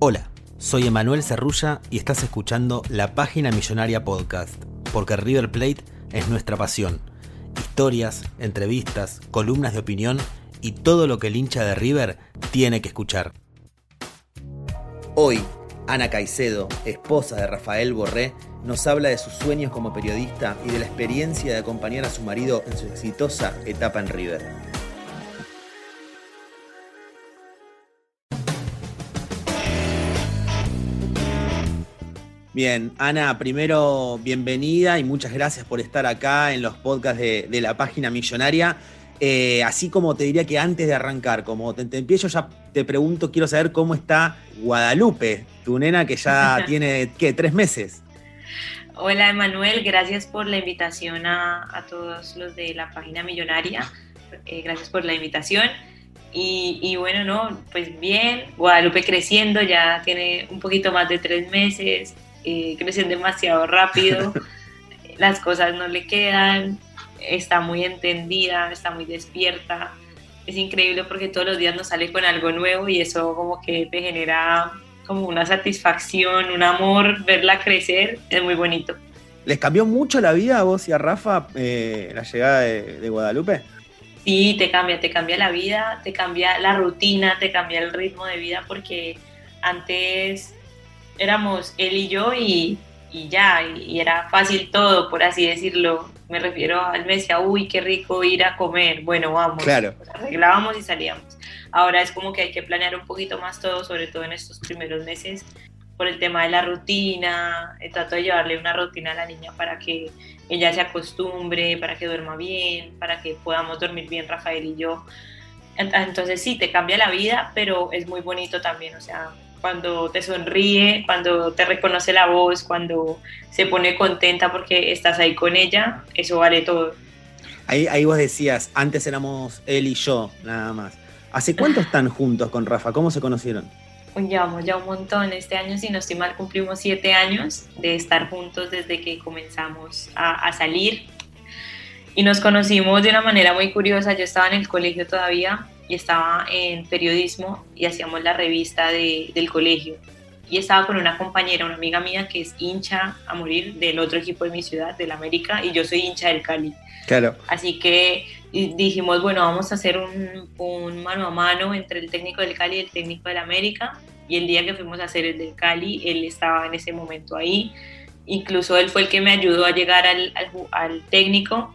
Hola, soy Emanuel Cerrulla y estás escuchando la Página Millonaria Podcast, porque River Plate es nuestra pasión. Historias, entrevistas, columnas de opinión y todo lo que el hincha de River tiene que escuchar. Hoy, Ana Caicedo, esposa de Rafael Borré, nos habla de sus sueños como periodista y de la experiencia de acompañar a su marido en su exitosa etapa en River. Bien, Ana, primero bienvenida y muchas gracias por estar acá en los podcasts de, de la página millonaria. Eh, así como te diría que antes de arrancar, como te, te empiezo, ya te pregunto, quiero saber cómo está Guadalupe, tu nena que ya tiene, ¿qué? ¿Tres meses? Hola Emanuel, gracias por la invitación a, a, todos los de la página millonaria. Eh, gracias por la invitación. Y, y, bueno, no, pues bien, Guadalupe creciendo, ya tiene un poquito más de tres meses, eh, crecen demasiado rápido, las cosas no le quedan, está muy entendida, está muy despierta. Es increíble porque todos los días nos sale con algo nuevo y eso como que te genera como una satisfacción, un amor, verla crecer, es muy bonito. ¿Les cambió mucho la vida a vos y a Rafa eh, la llegada de, de Guadalupe? Sí, te cambia, te cambia la vida, te cambia la rutina, te cambia el ritmo de vida porque antes éramos él y yo y, y ya, y, y, era fácil todo, por así decirlo. Me refiero al mes, a uy, qué rico ir a comer. Bueno, vamos. Claro. Pues arreglábamos y salíamos. Ahora es como que hay que planear un poquito más todo, sobre todo en estos primeros meses, por el tema de la rutina. Trato de llevarle una rutina a la niña para que ella se acostumbre, para que duerma bien, para que podamos dormir bien Rafael y yo. Entonces sí, te cambia la vida, pero es muy bonito también, o sea, cuando te sonríe, cuando te reconoce la voz, cuando se pone contenta porque estás ahí con ella, eso vale todo. Ahí, ahí vos decías, antes éramos él y yo, nada más. ¿Hace cuánto están juntos con Rafa? ¿Cómo se conocieron? Llevamos ya un montón. Este año, si no estoy mal, cumplimos siete años de estar juntos desde que comenzamos a, a salir. Y nos conocimos de una manera muy curiosa. Yo estaba en el colegio todavía y estaba en periodismo y hacíamos la revista de, del colegio. Y estaba con una compañera, una amiga mía que es hincha a morir del otro equipo de mi ciudad, del América, y yo soy hincha del Cali. Claro. Así que dijimos, bueno, vamos a hacer un, un mano a mano entre el técnico del Cali y el técnico del América. Y el día que fuimos a hacer el del Cali, él estaba en ese momento ahí. Incluso él fue el que me ayudó a llegar al, al, al técnico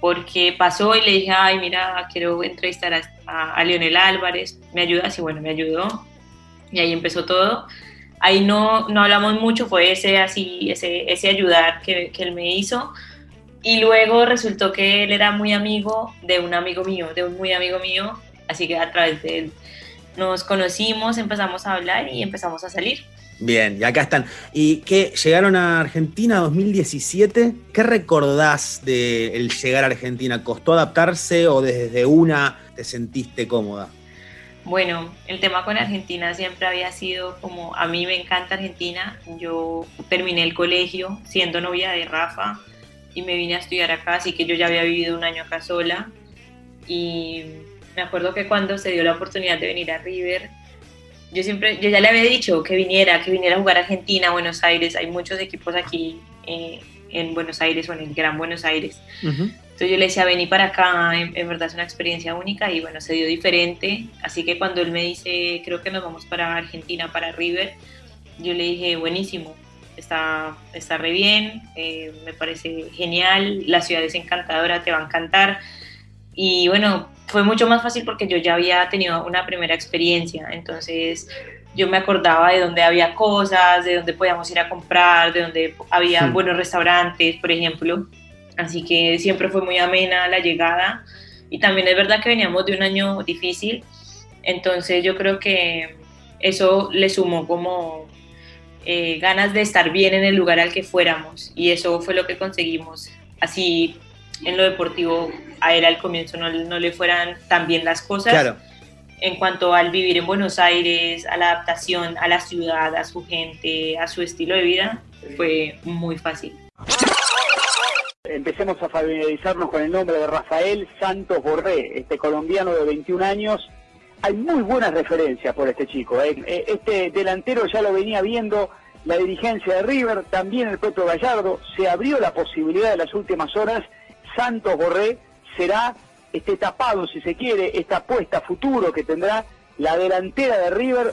porque pasó y le dije, ay, mira, quiero entrevistar a, a, a, Leonel Álvarez, ¿me ayudas? Y bueno, me ayudó. Y ahí empezó todo. Ahí no, no hablamos mucho, fue ese, así, ese, ese ayudar que, que él me hizo. Y luego resultó que él era muy amigo de un amigo mío, de un muy amigo mío, así que a través de él nos conocimos, empezamos a hablar y empezamos a salir. Bien, y acá están. ¿Y qué? ¿Llegaron a Argentina 2017? ¿Qué recordás de el llegar a Argentina? ¿Costó adaptarse o desde una te sentiste cómoda? Bueno, el tema con Argentina siempre había sido como, a mí me encanta Argentina, yo terminé el colegio siendo novia de Rafa y me vine a estudiar acá, así que yo ya había vivido un año acá sola y me acuerdo que cuando se dio la oportunidad de venir a River, yo siempre, yo ya le había dicho que viniera, que viniera a jugar a Argentina, Buenos Aires, hay muchos equipos aquí eh, en Buenos Aires o en el Gran Buenos Aires. Uh -huh. Entonces yo le decía, vení para acá, en, en, verdad es una experiencia única y bueno, se dio diferente. Así que cuando él me dice, creo que nos vamos para Argentina, para River, yo le dije, buenísimo, está, está re bien, eh, me parece genial, la ciudad es encantadora, te va a encantar. Y bueno, fue mucho más fácil porque yo ya había tenido una primera experiencia, entonces yo me acordaba de dónde había cosas, de dónde podíamos ir a comprar, de dónde había Sí. buenos restaurantes, por ejemplo. Así que siempre fue muy amena la llegada. Y también es verdad que veníamos de un año difícil, entonces yo creo que eso le sumó como eh, ganas de estar bien en el lugar al que fuéramos y eso fue lo que conseguimos. Así en lo deportivo a él al comienzo no, no le fueran tan bien las cosas. Claro. En cuanto al vivir en Buenos Aires, a la adaptación a la ciudad, a su gente, a su estilo de vida, fue muy fácil. Empecemos a familiarizarnos con el nombre de Rafael Santos Borré, este colombiano de 21 años. Hay muy buenas referencias por este chico. ¿eh? Eh, Este delantero ya lo venía viendo la dirigencia de River, también el propio Gallardo. Se abrió la posibilidad de las últimas horas. Santos Borré será este tapado, si se quiere, esta apuesta a futuro que tendrá la delantera de River.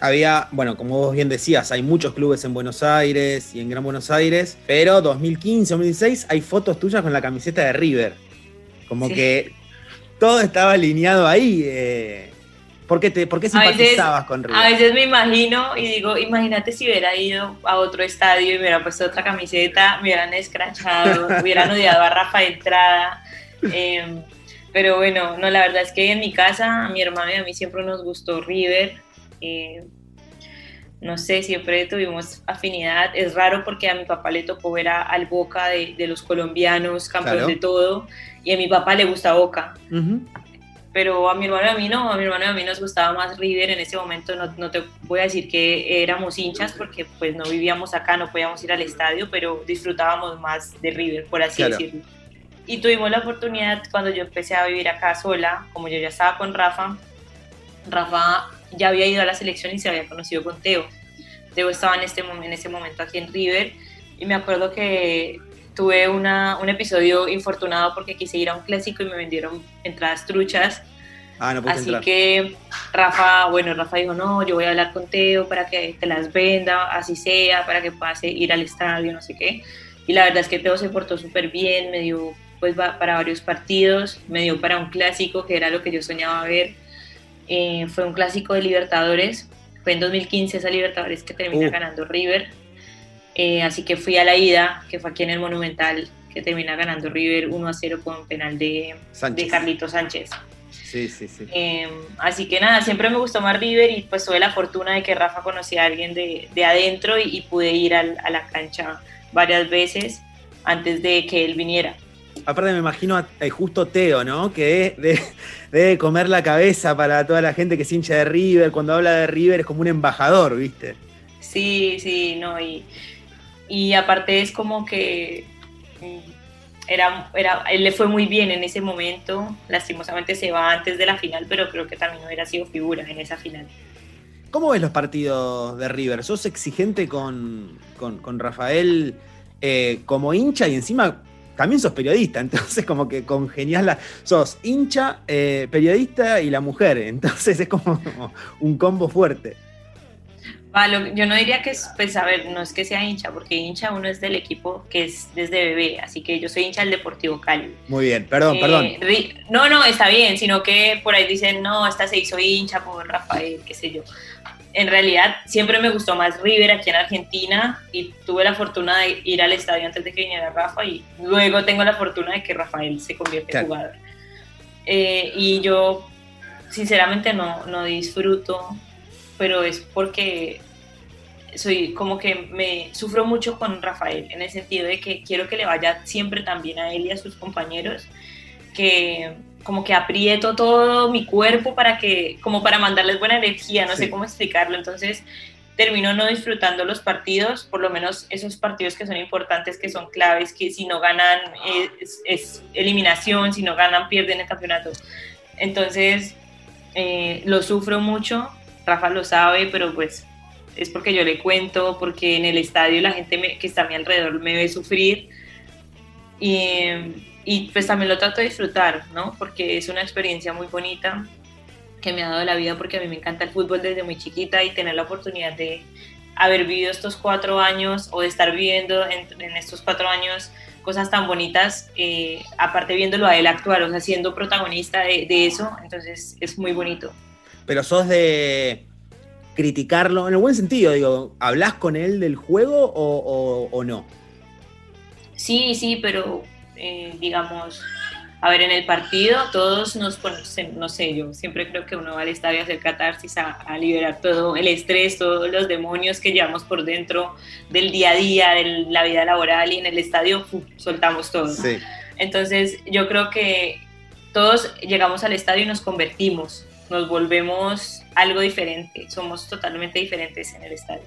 Había, bueno, como vos bien decías, hay muchos clubes en Buenos Aires y en Gran Buenos Aires, pero 2015, 2016 hay fotos tuyas con la camiseta de River. Como Sí. que todo estaba alineado ahí. Eh. ¿Por qué, te, por qué A veces- simpatizabas con River? A veces me imagino y digo, imagínate si hubiera ido a otro estadio y me hubiera puesto otra camiseta, me hubieran escrachado, hubieran odiado a Rafa de entrada. Eh, pero bueno, no, la verdad es que en mi casa, a mi hermano y a mí siempre nos gustó River. eh, no sé, siempre tuvimos afinidad. Es raro porque a mi papá le tocó ver a- al Boca de, de los colombianos, campeón Claro. de todo, y a mi papá le gusta Boca Ujú. Pero a mi hermano y a mí no, a mi hermano y a mí nos gustaba más River en ese momento, no, no te voy a decir que éramos hinchas porque pues no vivíamos acá, no podíamos ir al estadio, pero disfrutábamos más de River, por así Claro. decirlo. Y tuvimos la oportunidad cuando yo empecé a vivir acá sola, como yo ya estaba con Rafa, Rafa ya había ido a la selección y se había conocido con Teo. Teo estaba en, este, en ese momento aquí en River y me acuerdo que tuve una, un episodio infortunado porque quise ir a un clásico y me vendieron entradas truchas. Ah, no puedes Así entrar. que Rafa, bueno, Rafa dijo, no, yo voy a hablar con Teo para que te las venda, así sea, para que puedas ir al estadio, no sé qué. Y la verdad es que Teo se portó súper bien, me dio pues para varios partidos, me dio para un clásico que era lo que yo soñaba ver. Eh, fue un clásico de Libertadores, fue en 2015 esa Libertadores que termina Uh. ganando River. Eh, así que fui a la ida, que fue aquí en el Monumental, que termina ganando River 1 a 0 con penal de, Sánchez. de Carlito Sánchez. Sí, sí, sí. Eh, así que nada, siempre me gustó más River y pues tuve la fortuna de que Rafa conocía a alguien de, de adentro y, y pude ir al- a la cancha varias veces antes de que él viniera. Aparte me imagino a, eh, justo Teo, ¿no? Que de- debe comer la cabeza para toda la gente que es hincha de River. Cuando habla de River es como un embajador, ¿viste? Sí, sí, no, y, y aparte es como que mm, era, era, él le fue muy bien en ese momento, lastimosamente se va antes de la final, pero creo que también hubiera sido figura en esa final. ¿Cómo ves los partidos de River? ¿Sos exigente con, con- con Rafael eh, como hincha y encima también sos periodista? Entonces como que congeniás la... Sos hincha, eh, periodista y la mujer. Entonces es como un combo fuerte. Yo no diría que es, pues a ver, no es que sea hincha, porque hincha uno es del equipo que es desde bebé, así que yo soy hincha del Deportivo Cali. Muy bien, perdón, Eh, perdón. Ri- No, no, está bien, sino que por ahí dicen, no, esta se hizo hincha por Rafael, qué sé yo. En realidad, siempre me gustó más River aquí en Argentina y tuve la fortuna de ir al estadio antes de que viniera Rafa y luego tengo la fortuna de que Rafael se convierte Claro. en jugador. Eh, y yo, sinceramente, no, no disfruto, pero es porque soy como que me sufro mucho con Rafael en el sentido de que quiero que le vaya siempre tan bien a él y a sus compañeros que como que aprieto todo mi cuerpo para que como para mandarles buena energía no Sí. sé cómo explicarlo entonces termino no disfrutando los partidos por lo menos esos partidos que son importantes que son claves que si no ganan es, es eliminación si no ganan pierden el campeonato entonces eh, lo sufro mucho Rafa lo sabe pero pues es porque yo le cuento, porque en el estadio la gente que está a mi alrededor me ve sufrir Y, y pues también lo trato de disfrutar, ¿no? Porque es una experiencia muy bonita que me ha dado la vida porque a mí me encanta el fútbol desde muy chiquita y tener la oportunidad de haber vivido estos cuatro años o de estar viviendo en, estos cuatro años cosas tan bonitas, eh, aparte viéndolo a él actuar, o sea, siendo protagonista de, eso, entonces es muy bonito. Pero sos de criticarlo, en el buen sentido, digo, ¿hablas con él del juego o, o, o no? Sí, sí, pero eh, digamos, a ver, en el partido todos nos ponemos, no sé, yo siempre creo que uno va al estadio a hacer catarsis, a, a, liberar todo el estrés, todos los demonios que llevamos por dentro del día a día, de la vida laboral y en el estadio uf, soltamos todo. Sí. Entonces yo creo que todos llegamos al estadio y nos convertimos, nos volvemos algo diferente, somos totalmente diferentes en el estadio.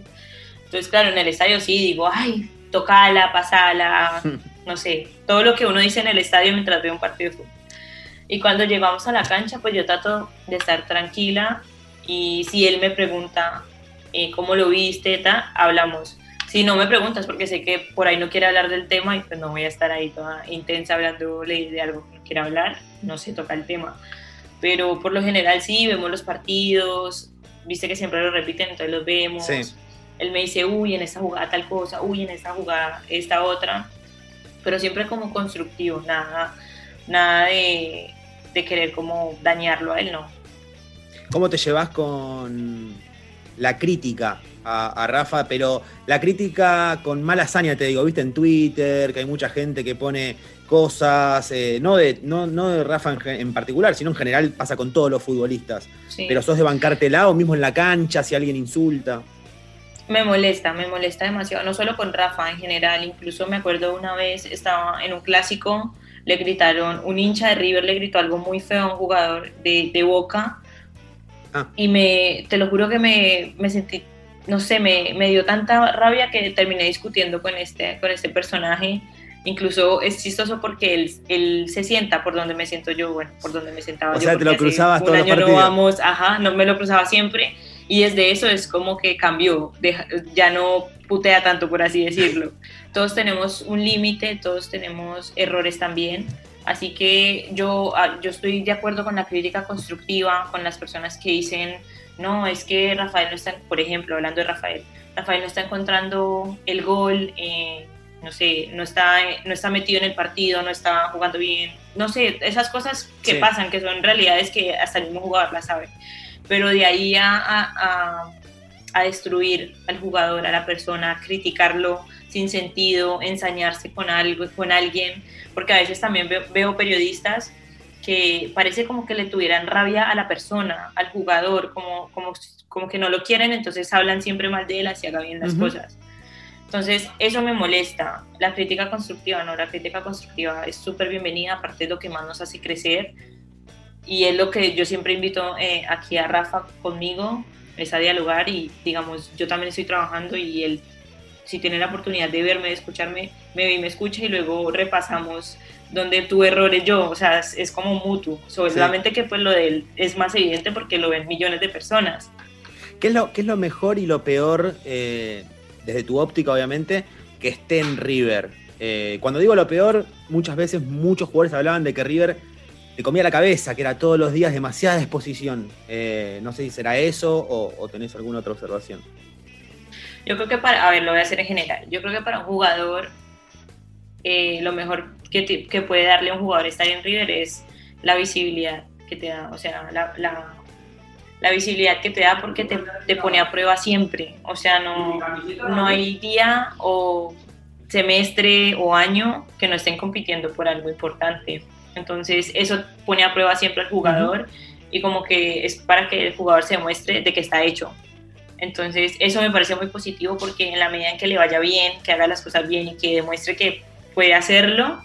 Entonces, claro, en el estadio sí digo, ay, tocala, pasala, no sé, todo lo que uno dice en el estadio mientras ve un partido de fútbol. Y cuando llegamos a la cancha, pues yo trato de estar tranquila y si él me pregunta eh, cómo lo viste, ta, hablamos. Si no me preguntas, porque sé que por ahí no quiere hablar del tema y pues no voy a estar ahí toda intensa hablándole de algo que no quiera hablar, no se toca el tema. Pero por lo general sí, vemos los partidos, viste que siempre lo repiten, entonces los vemos. Sí. Él me dice, uy, en esta jugada tal cosa, uy, en esta jugada esta otra pero siempre como constructivo, nada, nada de, de querer como dañarlo a él, no. ¿Cómo te llevas con la crítica a, a, Rafa? Pero la crítica con mala hazaña, te digo, viste en Twitter, que hay mucha gente que pone cosas, eh, no, de, no, no de Rafa en, en, particular, sino en general pasa con todos los futbolistas. Sí. Pero sos de bancártela o mismo en la cancha si alguien insulta. Me molesta, me molesta demasiado, no solo con Rafa en general, incluso me acuerdo una vez estaba en un clásico, le gritaron, un hincha de River le gritó algo muy feo a un jugador de, de Boca ah. y me, te lo juro que me, me sentí, no sé, me, me, dio tanta rabia que terminé discutiendo con este, con este personaje. Incluso es chistoso porque él, él se sienta por donde me siento yo, bueno, por donde me sentaba o yo. O sea, te lo cruzabas todo el año no vamos, ajá, no me lo cruzaba siempre y desde eso es como que cambió, ya no putea tanto, por así decirlo. Todos tenemos un límite, todos tenemos errores también, así que yo, ah, yo estoy de acuerdo con la crítica constructiva, con las personas que dicen, no, es que Rafael no está, por ejemplo, hablando de Rafael, Rafael no está encontrando el gol, eh, no sé, no está, no está metido en el partido, no está jugando bien, no sé, esas cosas que sí. pasan, que son realidades que hasta el mismo jugador las sabe pero de ahí a, a, a, destruir al jugador, a la persona, a criticarlo sin sentido, ensañarse con algo, con alguien, porque a veces también veo, veo periodistas que parece como que le tuvieran rabia a la persona, al jugador, como, como, como que no lo quieren, entonces hablan siempre mal de él, así haga bien las uh -huh. cosas. Entonces, eso me molesta. La crítica constructiva, no, la crítica constructiva es súper bienvenida, aparte de lo que más nos hace crecer, y es lo que yo siempre invito eh, aquí a Rafa conmigo, es a dialogar y digamos, yo también estoy trabajando y él, si tiene la oportunidad de verme, de escucharme, me ve y me escucha y luego repasamos donde tuve errores yo, o sea, es, es como mutuo, solamente sí. que pues lo de él es más evidente porque lo ven millones de personas. ¿Qué es lo, qué es lo mejor y lo peor, eh, desde tu óptica obviamente, que esté en River? Eh, cuando digo lo peor, muchas veces muchos jugadores hablaban de que River te comía la cabeza, que era todos los días demasiada exposición. Eh, no sé si será eso o, o, tenés alguna otra observación. Yo creo que para, a ver, lo voy a hacer en general. Yo creo que para un jugador, eh, lo mejor que, te, que, puede darle a un jugador estar en River es la visibilidad que te da, o sea, la, la, la visibilidad que te da porque te, te, pone a prueba siempre. O sea, no, no hay día o semestre o año que no estén compitiendo por algo importante entonces eso pone a prueba siempre al jugador uh -huh. y como que es para que el jugador se demuestre de que está hecho. Entonces eso me parece muy positivo porque en la medida en que le vaya bien, que haga las cosas bien y que demuestre que puede hacerlo,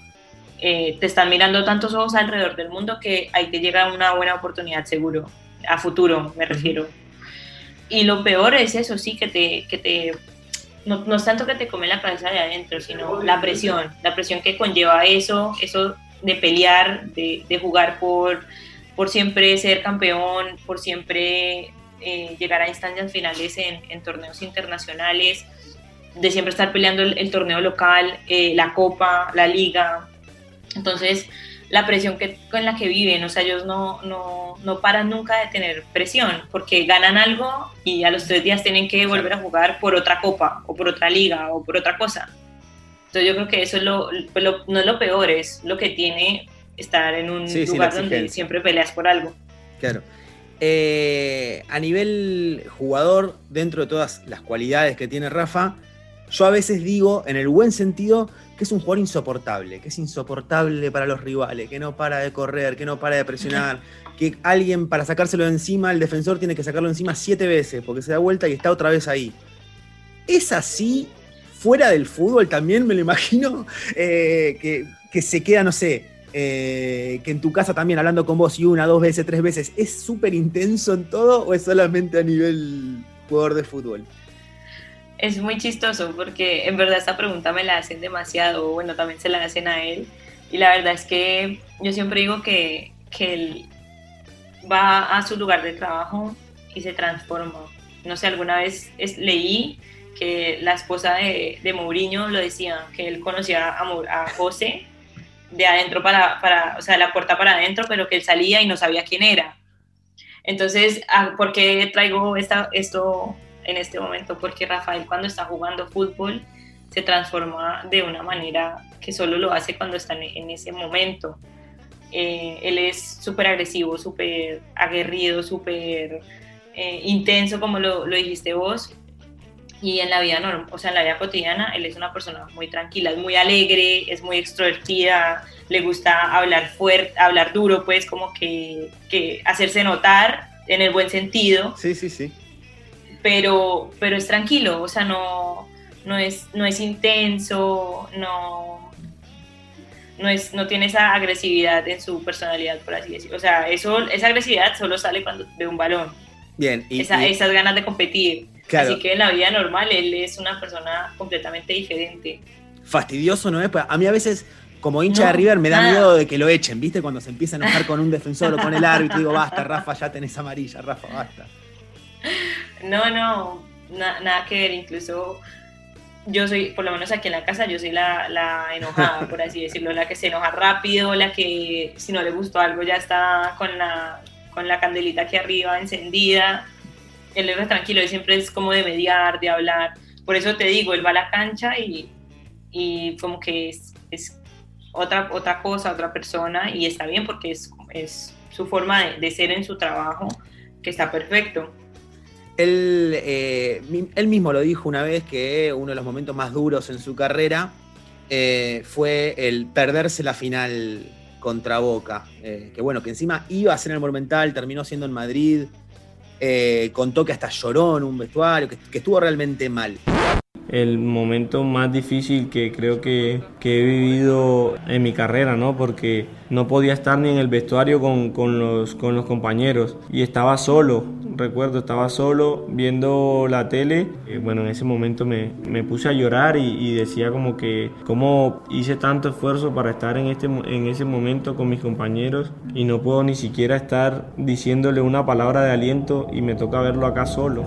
eh, te están mirando tantos ojos alrededor del mundo que ahí te llega una buena oportunidad seguro, a futuro me refiero. Y lo peor es eso, sí, que te, que te no, no es tanto que te come la cabeza de adentro, sino la presión, la presión que conlleva eso, eso de pelear, de, de jugar por, por, siempre ser campeón, por siempre eh, llegar a instancias finales en, en, torneos internacionales, de siempre estar peleando el, el torneo local, eh, la copa, la liga. Entonces, la presión que, con la que viven, o sea, ellos no, no, no paran nunca de tener presión, porque ganan algo y a los tres días tienen que volver a jugar por otra copa, o por otra liga, o por otra cosa. Entonces yo creo que eso es lo, pues lo- no es lo peor, es lo que tiene estar en un Sí, lugar donde siempre peleas por algo. Claro. Eh, a nivel jugador, dentro de todas las cualidades que tiene Rafa, yo a veces digo, en el buen sentido, que es un jugador insoportable, que es insoportable para los rivales, que no para de correr, que no para de presionar, que alguien para sacárselo de encima, el defensor tiene que sacarlo de encima siete veces, porque se da vuelta y está otra vez ahí. Es así, fuera del fútbol también me lo imagino, eh, que, que se queda, no sé, eh, que en tu casa también hablando con vos y una, dos veces, tres veces, ¿es súper intenso en todo o es solamente a nivel jugador de fútbol? Es muy chistoso porque en verdad esta pregunta me la hacen demasiado, bueno, también se la hacen a él. Y la verdad es que yo siempre digo que, que él va a su lugar de trabajo y se transforma. No sé, alguna vez es- leí que la esposa de, de Mourinho lo decía, que él conocía a, a José de adentro para, para, o sea, la puerta para adentro, pero que él salía y no sabía quién era. Entonces, ah, ¿por qué traigo esta, esto en este momento? Porque Rafael cuando está jugando fútbol se transforma de una manera que solo lo hace cuando está en, ese momento. Eh, él es súper agresivo, súper aguerrido, súper eh, intenso, como lo, lo dijiste vos. Y en la vida normal, o sea, en la vida cotidiana, él es una persona muy tranquila, es muy alegre, es muy extrovertida, le gusta hablar fuerte, hablar duro, pues como que, que hacerse notar en el buen sentido Sí, sí, sí. Pero, pero es tranquilo, o sea, no, no, es, no es intenso, no, no, es, no tiene esa agresividad en su personalidad, por así decirlo. O sea, eso, esa agresividad solo sale cuando ve un balón, Bien, y, esa- y- esas ganas de competir. Claro. Así que en la vida normal él es una persona completamente diferente. fastidioso no es. Pues, A mí a veces, como hincha No, de River, me da nada. miedo de que lo echen, ¿viste? Cuando se empieza a enojar con un defensor o con el árbitro, digo, basta, Rafa, ya tenés amarilla, Rafa, basta. No, no, na- nada que ver, incluso yo soy, por lo menos aquí en la casa, yo soy la, la enojada, por así decirlo, la que se enoja rápido, la que si no le gustó algo ya está con la, con la candelita aquí arriba encendida. Él es tranquilo, él siempre es como de mediar, de hablar. Por eso te digo, él va a la cancha y, y como que es, es otra, otra cosa, otra persona, y está bien porque es, es su forma de, de ser en su trabajo, que está perfecto. Él, eh, él mismo lo dijo una vez que uno de los momentos más duros en su carrera eh, fue el perderse la final contra Boca. Eh, que bueno, que encima iba a ser en el Monumental, terminó siendo en Madrid. contó que hasta lloró en un vestuario, que, estuvo realmente mal. el momento más difícil que creo que, he vivido en mi carrera, ¿no? Porque no podía estar ni en el vestuario con los compañeros y estaba solo, recuerdo, estaba solo viendo la tele. Eh, bueno, en ese momento me, me puse a llorar y, y decía como que cómo hice tanto esfuerzo para estar en, este, en ese momento con mis compañeros y no puedo ni siquiera estar diciéndole una palabra de aliento y me toca verlo acá solo.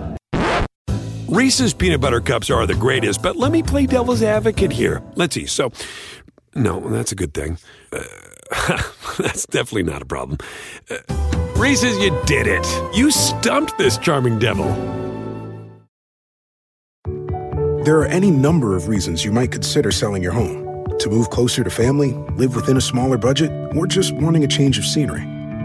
Reese's peanut butter cups are the greatest, but let me play devil's advocate here. Let's see. So, no, that's a good thing. Uh, that's definitely not a problem. Uh, Reese's, you did it. You stumped this charming devil. There are any number of reasons you might consider selling your home. To move closer to family, live within a smaller budget, or just wanting a change of scenery.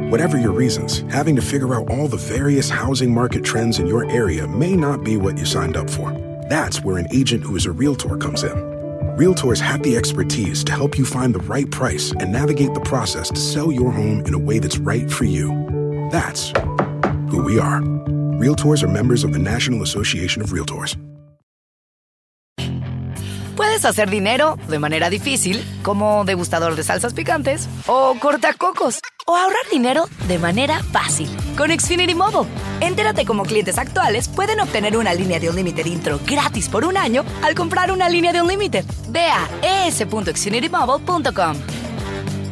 Whatever your reasons, having to figure out all the various housing market trends in your area may not be what you signed up for. That's where an agent who is a Realtor comes in. Realtors have the expertise to help you find the right price and navigate the process to sell your home in a way that's right for you. That's who we are. Realtors are members of the National Association of Realtors. Puedes hacer dinero de manera difícil, como degustador de salsas picantes, o cortacocos, o ahorrar dinero de manera fácil con Xfinity Mobile. Entérate cómo clientes actuales pueden obtener una línea de un límite intro gratis por un año al comprar una línea de un límite. Ve a es.xfinitymobile.com.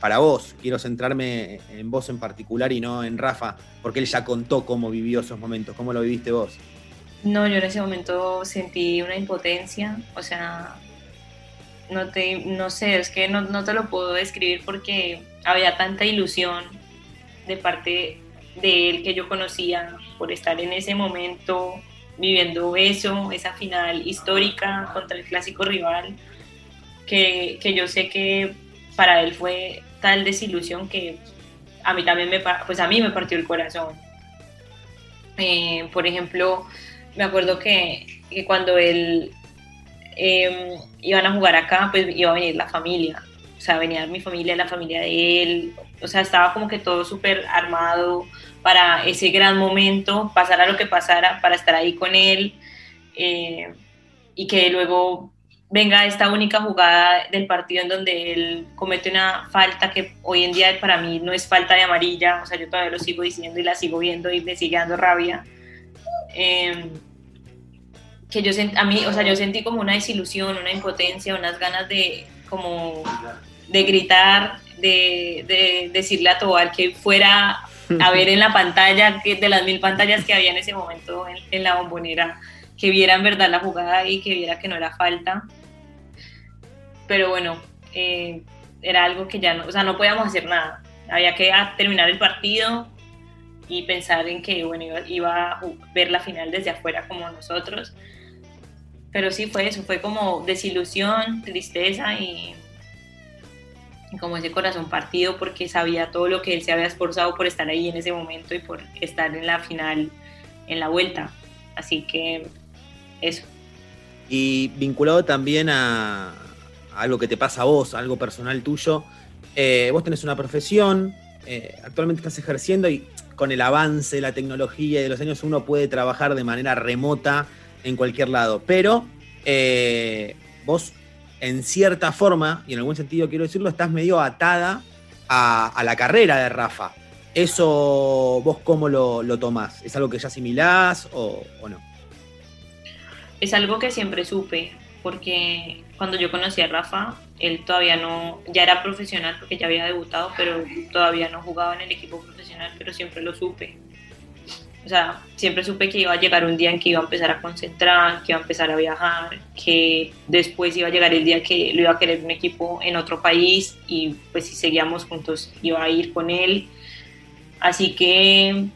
para vos. Quiero centrarme en vos en particular y no en Rafa, porque él ya contó cómo vivió esos momentos. ¿Cómo lo viviste vos? No, yo en ese momento sentí una impotencia, o sea, no, te, no sé, es que no, no te lo puedo describir porque había tanta ilusión de parte de él que yo conocía por estar en ese momento viviendo eso, esa final histórica contra el clásico rival, que, que yo sé que para él fue tal desilusión que a mí también me, pues a mí me partió el corazón. Eh, por ejemplo, me acuerdo que, cuando él eh, iban a jugar acá, pues iba a venir la familia. O sea, venía mi familia, la familia de él. O sea, estaba como que todo súper armado para ese gran momento, pasara lo que pasara, para estar ahí con él. Eh, y que luego venga esta única jugada del partido en donde él comete una falta que hoy en día para mí no es falta de amarilla, o sea, yo todavía lo sigo diciendo y la sigo viendo y me sigue dando rabia. Eh, que yo a mí, o sea, yo sentí como una desilusión, una impotencia, unas ganas de como de gritar, de, de decirle a Tobal que fuera a ver en la pantalla, que de las mil pantallas que había en ese momento en, en la bombonera, que viera en verdad la jugada y que viera que no era falta pero bueno, eh, era algo que ya no, o sea, no podíamos hacer nada. Había que terminar el partido y pensar en que, bueno, iba, iba, a ver la final desde afuera como nosotros. Pero sí fue eso, fue como desilusión, tristeza y, y como ese corazón partido porque sabía todo lo que él se había esforzado por estar ahí en ese momento y por estar en la final, en la vuelta. Así que eso. Y vinculado también a, algo que te pasa a vos, algo personal tuyo. Eh, vos tenés una profesión, eh, actualmente estás ejerciendo y con el avance de la tecnología y de los años uno puede trabajar de manera remota en cualquier lado. Pero eh, vos, en cierta forma, y en algún sentido quiero decirlo, estás medio atada a, la carrera de Rafa. ¿Eso vos cómo lo, lo tomás? ¿Es algo que ya asimilás o, o no? Es algo que siempre supe, porque cuando yo conocí a Rafa, él todavía no, ya era profesional porque ya había debutado, pero todavía no jugaba en el equipo profesional, pero siempre lo supe. O sea, siempre supe que iba a llegar un día en que iba a empezar a concentrar, que iba a empezar a viajar, que después iba a llegar el día que lo iba a querer un equipo en otro país y pues si seguíamos juntos iba a ir con él. Así que,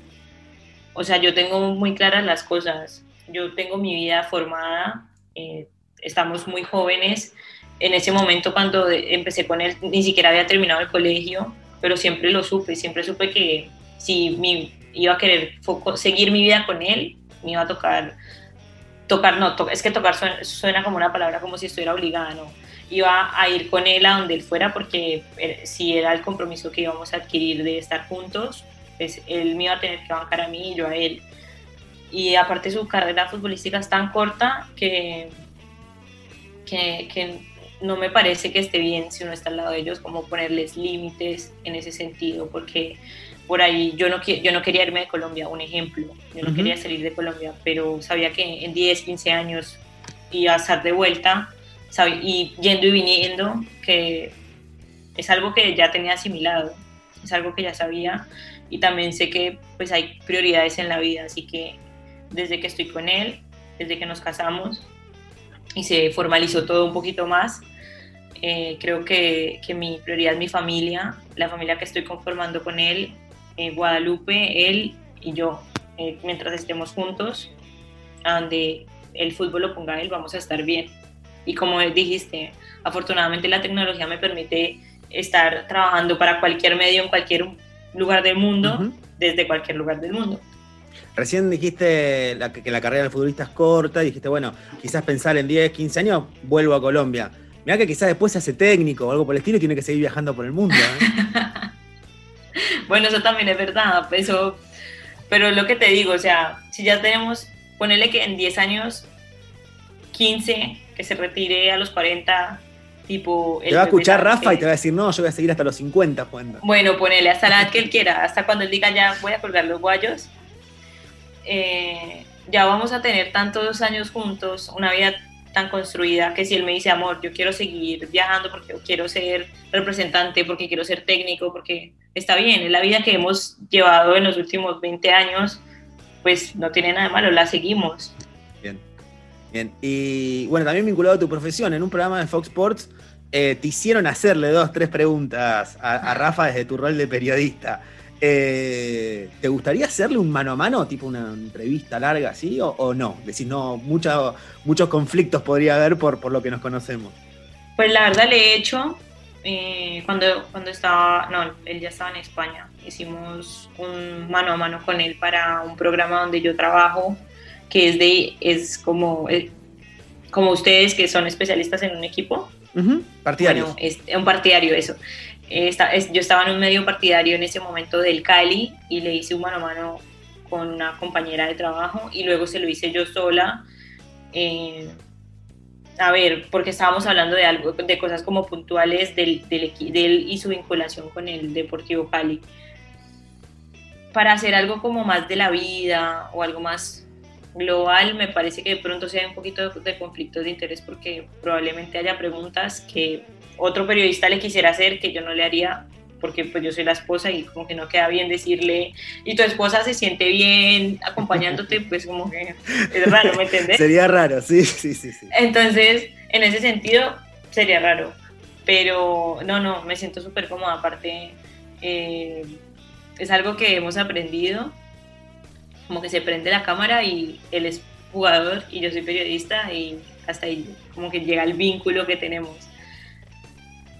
o sea, yo tengo muy claras las cosas. Yo tengo mi vida formada, eh, estamos muy jóvenes. En ese momento cuando empecé con él ni siquiera había terminado el colegio, pero siempre lo supe, siempre supe que si mi, iba a querer seguir mi vida con él, me iba a tocar, tocar, no, es que tocar suena, como una palabra como si estuviera obligada, no. Iba a ir con él a donde él fuera porque eh, si era el compromiso que íbamos a adquirir de estar juntos, pues él me iba a tener que bancar a mí y yo a él. Y aparte su carrera futbolística es tan corta que que, no me parece que esté bien si uno está al lado de ellos, como ponerles límites en ese sentido, porque por ahí yo no, yo no quería irme de Colombia, un ejemplo, yo no quería salir de Colombia, pero sabía que en 10, 15 años iba a estar de vuelta y yendo y viniendo, que es algo que ya tenía asimilado, es algo que ya sabía y también sé que pues hay prioridades en la vida, así que desde que estoy con él, desde que nos casamos, y se formalizó todo un poquito más. Eh, creo que, que, mi prioridad es mi familia, la familia que estoy conformando con él, eh, Guadalupe, él y yo. Eh, mientras estemos juntos, a donde el fútbol lo ponga él, vamos a estar bien. Y como dijiste, afortunadamente la tecnología me permite estar trabajando para cualquier medio en cualquier lugar del mundo, desde cualquier lugar del mundo. Recién dijiste la- que la carrera del futbolista es corta y dijiste, bueno, quizás pensar en 10, 15 años, vuelvo a Colombia. Mirá que quizás después se hace técnico o algo por el estilo y tiene que seguir viajando por el mundo. ¿eh? Bueno, eso también es verdad, eso, pero lo que te digo, o sea, si ya tenemos, ponele que en 10 años, 15, que se retire a los 40, tipo... Te va a escuchar Rafa y te va a decir, no, yo voy a seguir hasta los 50 jugando. Bueno, ponele hasta la edad que él quiera, hasta cuando él diga ya voy a colgar los guayos. Eh, ya vamos a tener tantos años juntos, una vida tan construida, que si él me dice, amor, yo quiero seguir viajando porque quiero ser representante, porque quiero ser técnico, porque está bien, es la vida que hemos llevado en los últimos 20 años, pues no tiene nada de malo, la seguimos. Bien. Bien. Y bueno, también vinculado a tu profesión, en un programa de Fox Sports eh, te hicieron hacerle dos, tres preguntas a Rafa desde tu rol de periodista. Eh, ¿Te gustaría hacerle un mano a mano, tipo una entrevista larga así, o, o no? Decís, no, mucha- muchos conflictos podría haber por, por lo que nos conocemos. Pues la verdad le he hecho eh, cuando, cuando estaba, no, él ya estaba en España. Hicimos un mano a mano con él para un programa donde yo trabajo, que es de, es como, eh, como ustedes que son especialistas en un equipo. Ujú, Partidarios. Bueno, es un partidario eso. Eh, es- yo estaba en un medio partidario en ese momento del Cali y le hice un mano a mano con una compañera de trabajo y luego se lo hice yo sola. eh, a ver, porque estábamos hablando de algo, de cosas como puntuales del, del, de él y su vinculación con el Deportivo Cali. Para hacer algo como más de la vida o algo más global, me parece que de pronto hay un poquito de, de conflictos de interés porque probablemente haya preguntas que otro periodista le quisiera hacer que yo no le haría porque pues yo soy la esposa y como que no queda bien decirle y tu esposa se siente bien acompañándote pues como que es raro, ¿me entiendes? Sería raro, sí, sí, sí. sí. Entonces, en ese sentido, sería raro. Pero no, no, me siento súper cómoda. Aparte, eh, es algo que hemos aprendido. Como que se prende la cámara y él es jugador y yo soy periodista y hasta ahí como que llega el vínculo que tenemos.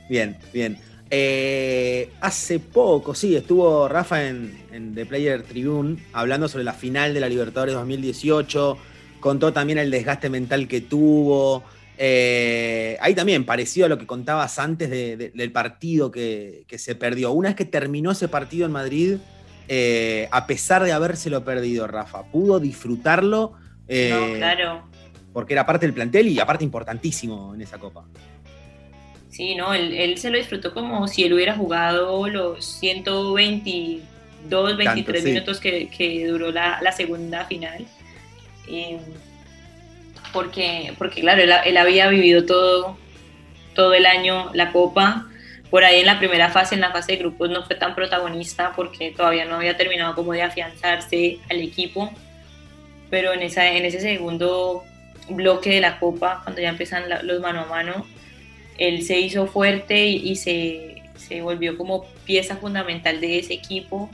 Bien, bien. Eh, hace poco, sí, estuvo Rafa en, en The Player Tribune hablando sobre la final de la Libertadores 2018. Contó también el desgaste mental que tuvo. Eh, ahí también, parecido a lo que contabas antes de- de- del partido que, que se perdió. Una vez que terminó ese partido en Madrid, eh, a pesar de habérselo perdido, Rafa, pudo disfrutarlo. eh, no, claro. Porque era parte del plantel y aparte importantísimo en esa copa. Sí, no, él, él se lo disfrutó como si él hubiera jugado los 122, 23 sí. minutos que, que duró la, la segunda final. Eh, porque, porque, claro, él, él había vivido todo, todo el año la Copa. Por ahí en la primera fase, en la fase de grupos, no fue tan protagonista porque todavía no había terminado como de afianzarse al equipo. Pero en, esa, en ese segundo bloque de la Copa, cuando ya empiezan la- los mano a mano, él se hizo fuerte y, se, se volvió como pieza fundamental de ese equipo.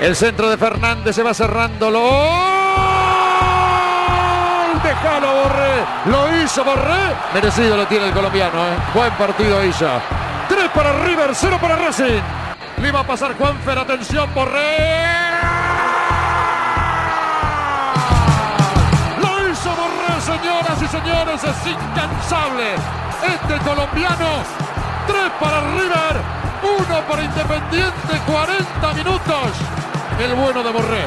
El centro de Fernández se va cerrando. ¡Lo! Déjalo, Borré. Lo hizo Borré. Merecido lo tiene el colombiano. ¿eh? Buen partido hizo. Tres para River, cero para Racing. Le va a pasar Juanfer. Atención, Borré. Señoras y señores. Es incansable. Este colombiano. Tres para River. Uno para Independiente. 40 minutos. El bueno de Borré.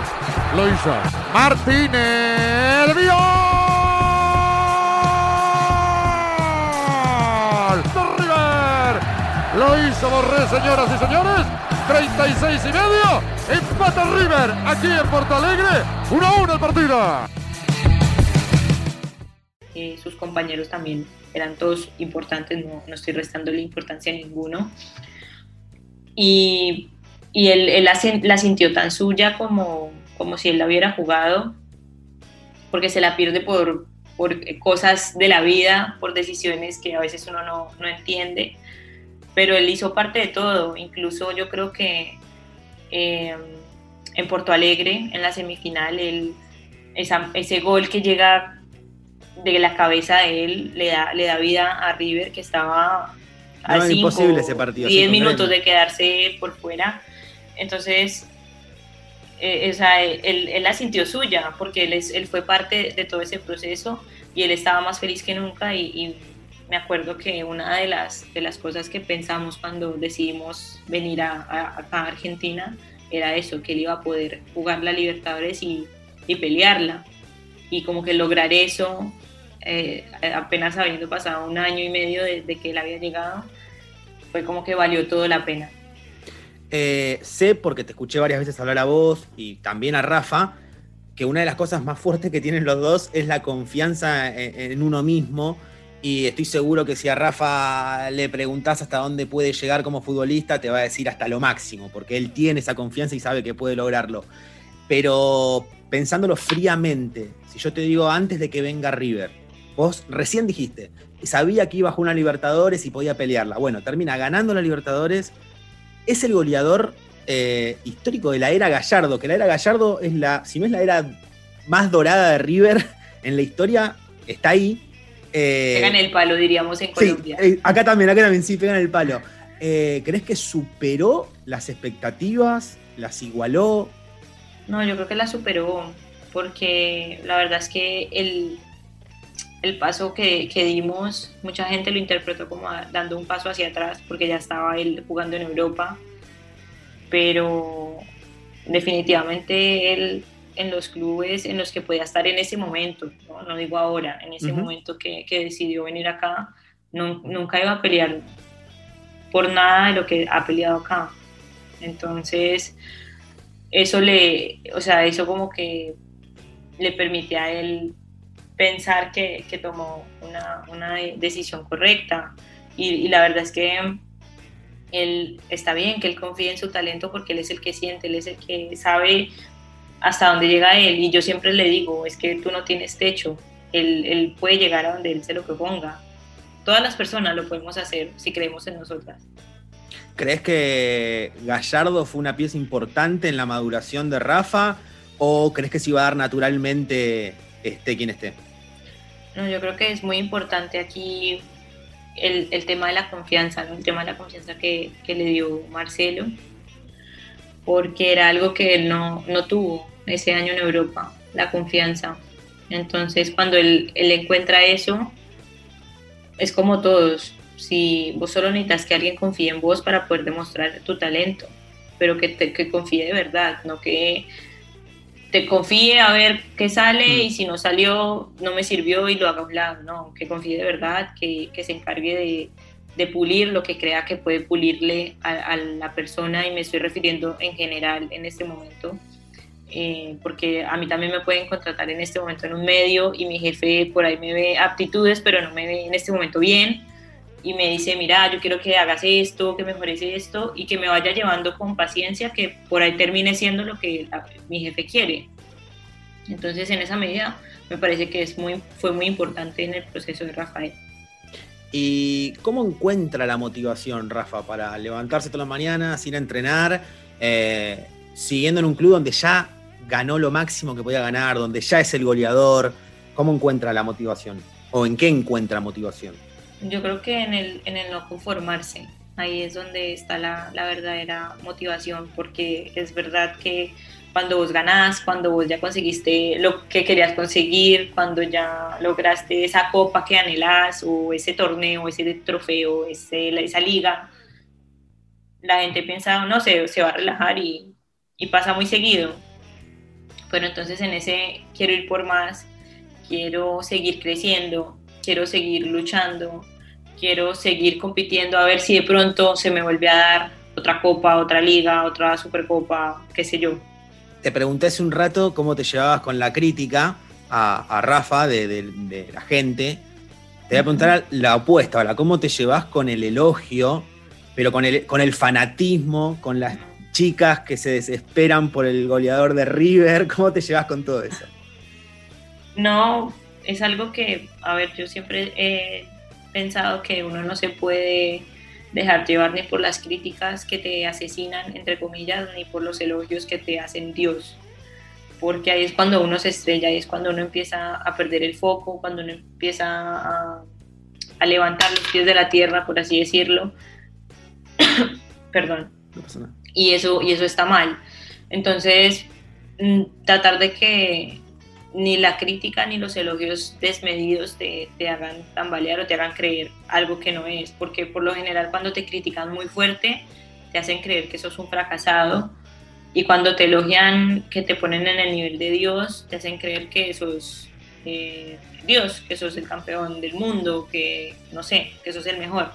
Lo hizo. Martínez. ¡Vio! Lo hizo Borré, señoras y señores. 36 y medio. Empata River aquí en Porto Alegre. 1 a 1 el partido. Sus compañeros también eran todos importantes, no, no estoy restándole importancia a ninguno. Y, y él, él la, la sintió tan suya como, como si él la hubiera jugado, porque se la pierde por, por cosas de la vida, por decisiones que a veces uno no, no entiende, pero él hizo parte de todo, incluso yo creo que eh, en Porto Alegre, en la semifinal, él, ese gol que llega de la cabeza de él le da, le da vida a River, que estaba a No, cinco, imposible ese partido, 10 sí, minutos de quedarse por fuera. Entonces, eh, o sea, él, él, la sintió suya, porque él, es, él fue parte de todo ese proceso y él estaba más feliz que nunca y, y, me acuerdo que una de las, de las cosas que pensamos cuando decidimos venir a, a, acá a Argentina era eso, que él iba a poder jugar la Libertadores y, y pelearla. Y como que lograr eso, eh, apenas habiendo pasado un año y medio desde de que él había llegado, fue como que valió todo la pena. Eh, sé, porque te escuché varias veces hablar a vos y también a Rafa, que una de las cosas más fuertes que tienen los dos es la confianza en, uno mismo. Y estoy seguro que si a Rafa le preguntás hasta dónde puede llegar como futbolista, te va a decir hasta lo máximo, porque él tiene esa confianza y sabe que puede lograrlo. Pero pensándolo fríamente, si yo te digo antes de que venga River, vos recién dijiste, sabía que iba a jugar una Libertadores y podía pelearla. Bueno, termina ganando la Libertadores, es el goleador eh, histórico de la era Gallardo, que la era Gallardo es la, si no es la era más dorada de River en la historia, está ahí. Eh, pegan el palo, diríamos, en Colombia. Eh, acá también, acá también sí, pegan el palo. ¿Crees que superó las expectativas? ¿Las igualó? No, yo creo que las superó, porque la verdad es que el, el paso que, que, dimos, mucha gente lo interpretó como dando un paso hacia atrás, porque ya estaba él jugando en Europa, pero definitivamente él en los clubes en los que podía estar en ese momento, no, no digo ahora, en ese uh -huh. momento que, que, decidió venir acá, no, nunca iba a pelear por nada de lo que ha peleado acá. Entonces, eso le, o sea, eso como que le permite a él pensar que, que tomó una, una, decisión correcta. Y, y, la verdad es que él está bien que él confíe en su talento porque él es el que siente, él es el que sabe hasta dónde llega él. Y yo siempre le digo, es que tú no tienes techo, él, él puede llegar a donde él se lo proponga. Todas las personas lo podemos hacer si creemos en nosotras. ¿Crees que Gallardo fue una pieza importante en la maduración de Rafa o crees que se iba a dar naturalmente esté quien esté? No, yo creo que es muy importante aquí el, el tema de la confianza, ¿no? el tema de la confianza que, que, le dio Marcelo, porque era algo que él no, no tuvo ese año en Europa, la confianza. Entonces, cuando él, él encuentra eso, es como todos, si vos solo necesitas que alguien confíe en vos para poder demostrar tu talento, pero que, te, que confíe de verdad, no que te confíe a ver qué sale mm. y si no salió, no me sirvió y lo haga a un lado, no, que confíe de verdad, que, que se encargue de, de, pulir lo que crea que puede pulirle a, a, la persona y me estoy refiriendo en general en este momento. Eh, porque a mí también me pueden contratar en este momento en un medio y mi jefe por ahí me ve aptitudes, pero no me ve en este momento bien y me dice, mira, yo quiero que hagas esto, que mejores esto y que me vaya llevando con paciencia que por ahí termine siendo lo que la, mi jefe quiere. Entonces, en esa medida, me parece que es muy, fue muy importante en el proceso de Rafael. ¿Y cómo encuentra la motivación, Rafa, para levantarse todas las mañanas, ir a entrenar, eh, siguiendo en un club donde ya ganó lo máximo que podía ganar, donde ya es el goleador? ¿Cómo encuentra la motivación? ¿O en qué encuentra motivación? Yo creo que en el, en el no conformarse, ahí es donde está la, la, verdadera motivación, porque es verdad que cuando vos ganás, cuando vos ya conseguiste lo que querías conseguir, cuando ya lograste esa copa que anhelás, o ese torneo, ese trofeo, ese, esa liga, la gente piensa, no sé, se va a relajar y, y pasa muy seguido. Pero entonces en ese quiero ir por más, quiero seguir creciendo, quiero seguir luchando, quiero seguir compitiendo a ver si de pronto se me vuelve a dar otra copa, otra liga, otra supercopa, qué sé yo. Te pregunté hace un rato cómo te llevabas con la crítica a, a Rafa de, de, de, la gente. Te voy a preguntar la opuesta, ahora, ¿cómo te llevas con el elogio, pero con el, con el fanatismo, con las chicas que se desesperan por el goleador de River? ¿Cómo te llevas con todo eso? No, es algo que, a ver, yo siempre he pensado que uno no se puede dejar llevar ni por las críticas que te asesinan, entre comillas, ni por los elogios que te hacen Dios. Porque ahí es cuando uno se estrella, ahí es cuando uno empieza a perder el foco, cuando uno empieza a, a levantar los pies de la tierra, por así decirlo. Perdón. No. Y eso, y eso está mal. Entonces, mm, tratar de que ni la crítica ni los elogios desmedidos te, te, hagan tambalear o te hagan creer algo que no es, porque por lo general cuando te critican muy fuerte te hacen creer que sos un fracasado y cuando te elogian que te ponen en el nivel de Dios te hacen creer que sos eh, Dios, que sos el campeón del mundo, que no sé, que sos el mejor.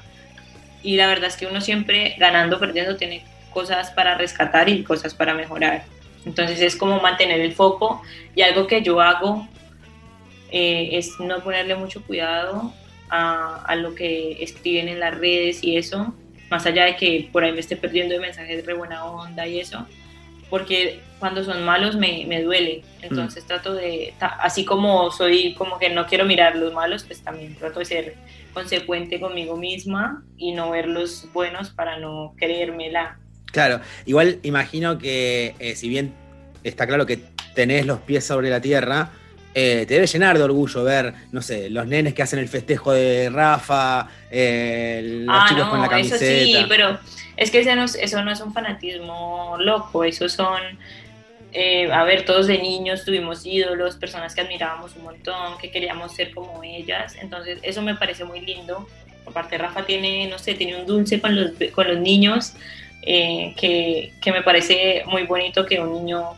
Y la verdad es que uno siempre ganando, perdiendo tiene cosas para rescatar y cosas para mejorar. Entonces es como mantener el foco y algo que yo hago eh, es no ponerle mucho cuidado a, a, lo que escriben en las redes y eso, más allá de que por ahí me esté perdiendo de mensajes de buena onda y eso, porque cuando son malos me, me duele. Entonces mm. trato de, así como soy como que no quiero mirar los malos, pues también trato de ser consecuente conmigo misma y no ver los buenos para no creérmela. Claro, igual imagino que eh, si bien está claro que tenés los pies sobre la tierra, eh, te debe llenar de orgullo ver, no sé, los nenes que hacen el festejo de Rafa, eh, los ah, chicos no, con la camiseta. Eso sí, pero es que eso no, eso no es un fanatismo loco, eso son, eh, a ver, todos de niños tuvimos ídolos, personas que admirábamos un montón, que queríamos ser como ellas, entonces eso me parece muy lindo. Aparte Rafa tiene, no sé, tiene un dulce con los, con los niños eh, que, que, me parece muy bonito que un niño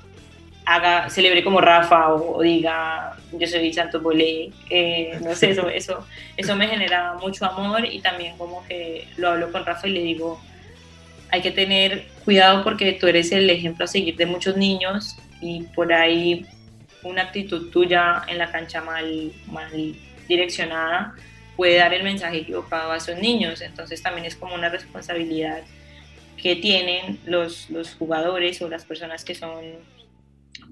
haga, celebre como Rafa o, diga yo soy Santo Bolé, eh, no sé, eso, eso, eso me genera mucho amor y también como que lo hablo con Rafa y le digo, hay que tener cuidado porque tú eres el ejemplo a seguir de muchos niños y por ahí una actitud tuya en la cancha mal, mal direccionada puede dar el mensaje equivocado a esos niños, entonces también es como una responsabilidad que tienen los, los jugadores o las personas que son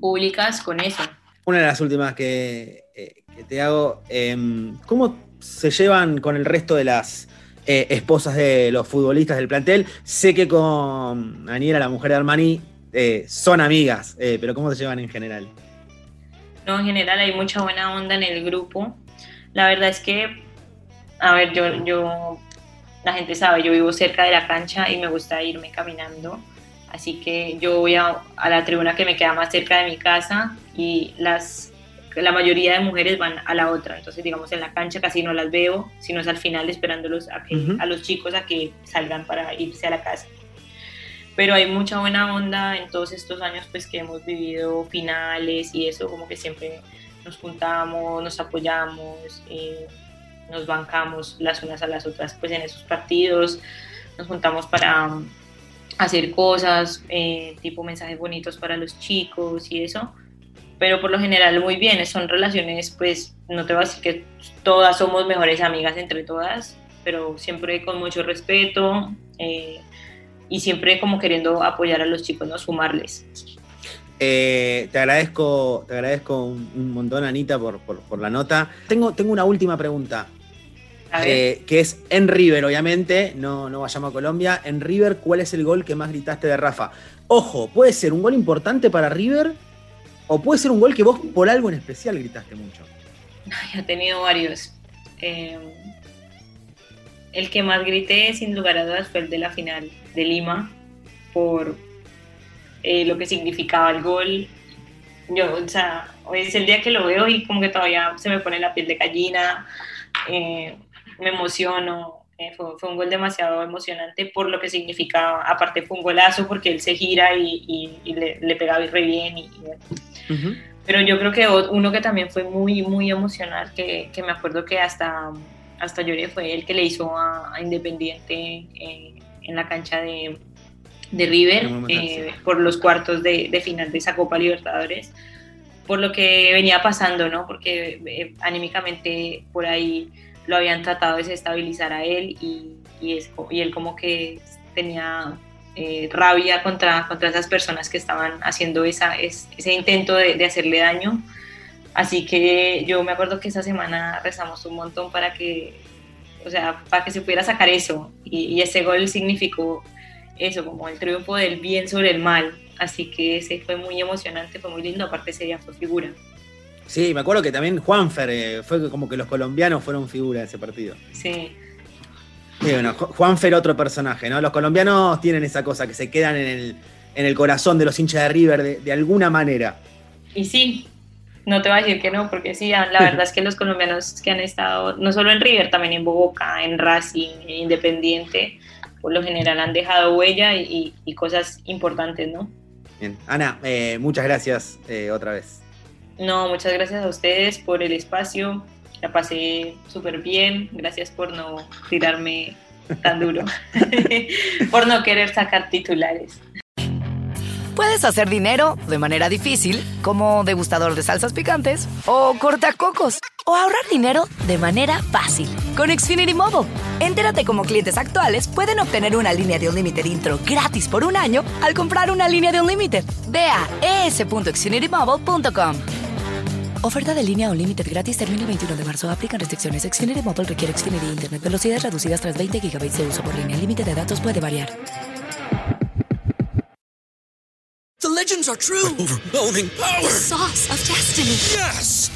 públicas con eso. Una de las últimas que, eh, que te hago, eh, ¿cómo se llevan con el resto de las eh, esposas de los futbolistas del plantel? Sé que con Aniela, la mujer de Armani, eh, son amigas, pero ¿cómo se llevan en general? No, en general hay mucha buena onda en el grupo. La verdad es que, a ver, yo, yo la gente sabe, yo vivo cerca de la cancha y me gusta irme caminando Así que yo voy a, a, la tribuna que me queda más cerca de mi casa y las, la mayoría de mujeres van a la otra. Entonces, digamos, en la cancha casi no las veo, sino es al final esperándolos a, que, uh -huh. a los chicos a que salgan para irse a la casa. Pero hay mucha buena onda en todos estos años pues que hemos vivido finales y eso, como que siempre nos juntamos, nos apoyamos, eh, nos bancamos las unas a las otras pues en esos partidos, nos juntamos para hacer cosas, eh, tipo mensajes bonitos para los chicos y eso, pero por lo general muy bien, son relaciones, pues no te voy a decir que todas somos mejores amigas entre todas, pero siempre con mucho respeto eh, y siempre como queriendo apoyar a los chicos, no sumarles. Eh, te agradezco, te agradezco un, un montón, Anita, por, por, por, la nota. Tengo, tengo una última pregunta. Eh, que es en River, obviamente, no, no vayamos a Colombia. En River, ¿cuál es el gol que más gritaste de Rafa? Ojo, puede ser un gol importante para River o puede ser un gol que vos por algo en especial gritaste mucho. He tenido varios. Eh, el que más grité, sin lugar a dudas, fue el de la final de Lima, por eh, lo que significaba el gol. Yo, o sea, hoy es el día que lo veo y como que todavía se me pone la piel de gallina. Eh, me emociono. Eh, fue, fue, un gol demasiado emocionante por lo que significaba. Aparte fue un golazo porque él se gira y, y, y le, le, pegaba re bien. Y, uh -huh. Pero yo creo que uno que también fue muy, muy emocional, que, que me acuerdo que hasta, hasta lloré, fue el que le hizo a, a Independiente eh, en la cancha de, de River eh, por los cuartos de, de, final de esa Copa Libertadores, por lo que venía pasando, ¿no? Porque eh, anímicamente por ahí lo habían tratado de desestabilizar a él y, él como que tenía eh, rabia contra, esas personas que estaban haciendo ese intento de, hacerle daño. Así que yo me acuerdo que esa semana rezamos un montón para que, o sea, para que se pudiera sacar eso. Y, y ese gol significó eso, como el triunfo del bien sobre el mal. Así que ese fue muy emocionante, fue muy lindo, aparte ese día fue figura. Sí, me acuerdo que también Juanfer, eh, fue como que los colombianos fueron figura de ese partido. Sí. Y bueno, Juanfer otro personaje, ¿no? Los colombianos tienen esa cosa, que se quedan en el, en el corazón de los hinchas de River de, de alguna manera. Y sí, no te voy a decir que no, porque sí, la verdad es que los colombianos que han estado, no solo en River, también en Boca, en Racing, en Independiente, por lo general han dejado huella y, y cosas importantes, ¿no? Bien. Ana, eh, muchas gracias eh, otra vez. No, muchas gracias a ustedes por el espacio. La pasé súper bien. Gracias por no tirarme tan duro. por no querer sacar titulares. Puedes hacer dinero de manera difícil, como degustador de salsas picantes, o cortacocos, o ahorrar dinero de manera fácil con Xfinity Mobile. Entérate cómo clientes actuales pueden obtener una línea de un límite intro gratis por un año al comprar una línea de un límite. Ve a es.xfinitymobile.com. Oferta de línea o límite gratis termina el 21 de marzo. Aplican restricciones. Xfinity Mobile requiere Xfinity Internet. Velocidades reducidas tras 20 GB de uso por línea. El límite de datos puede variar. The legends are true. Overwhelming power! The sauce of destiny. Yes!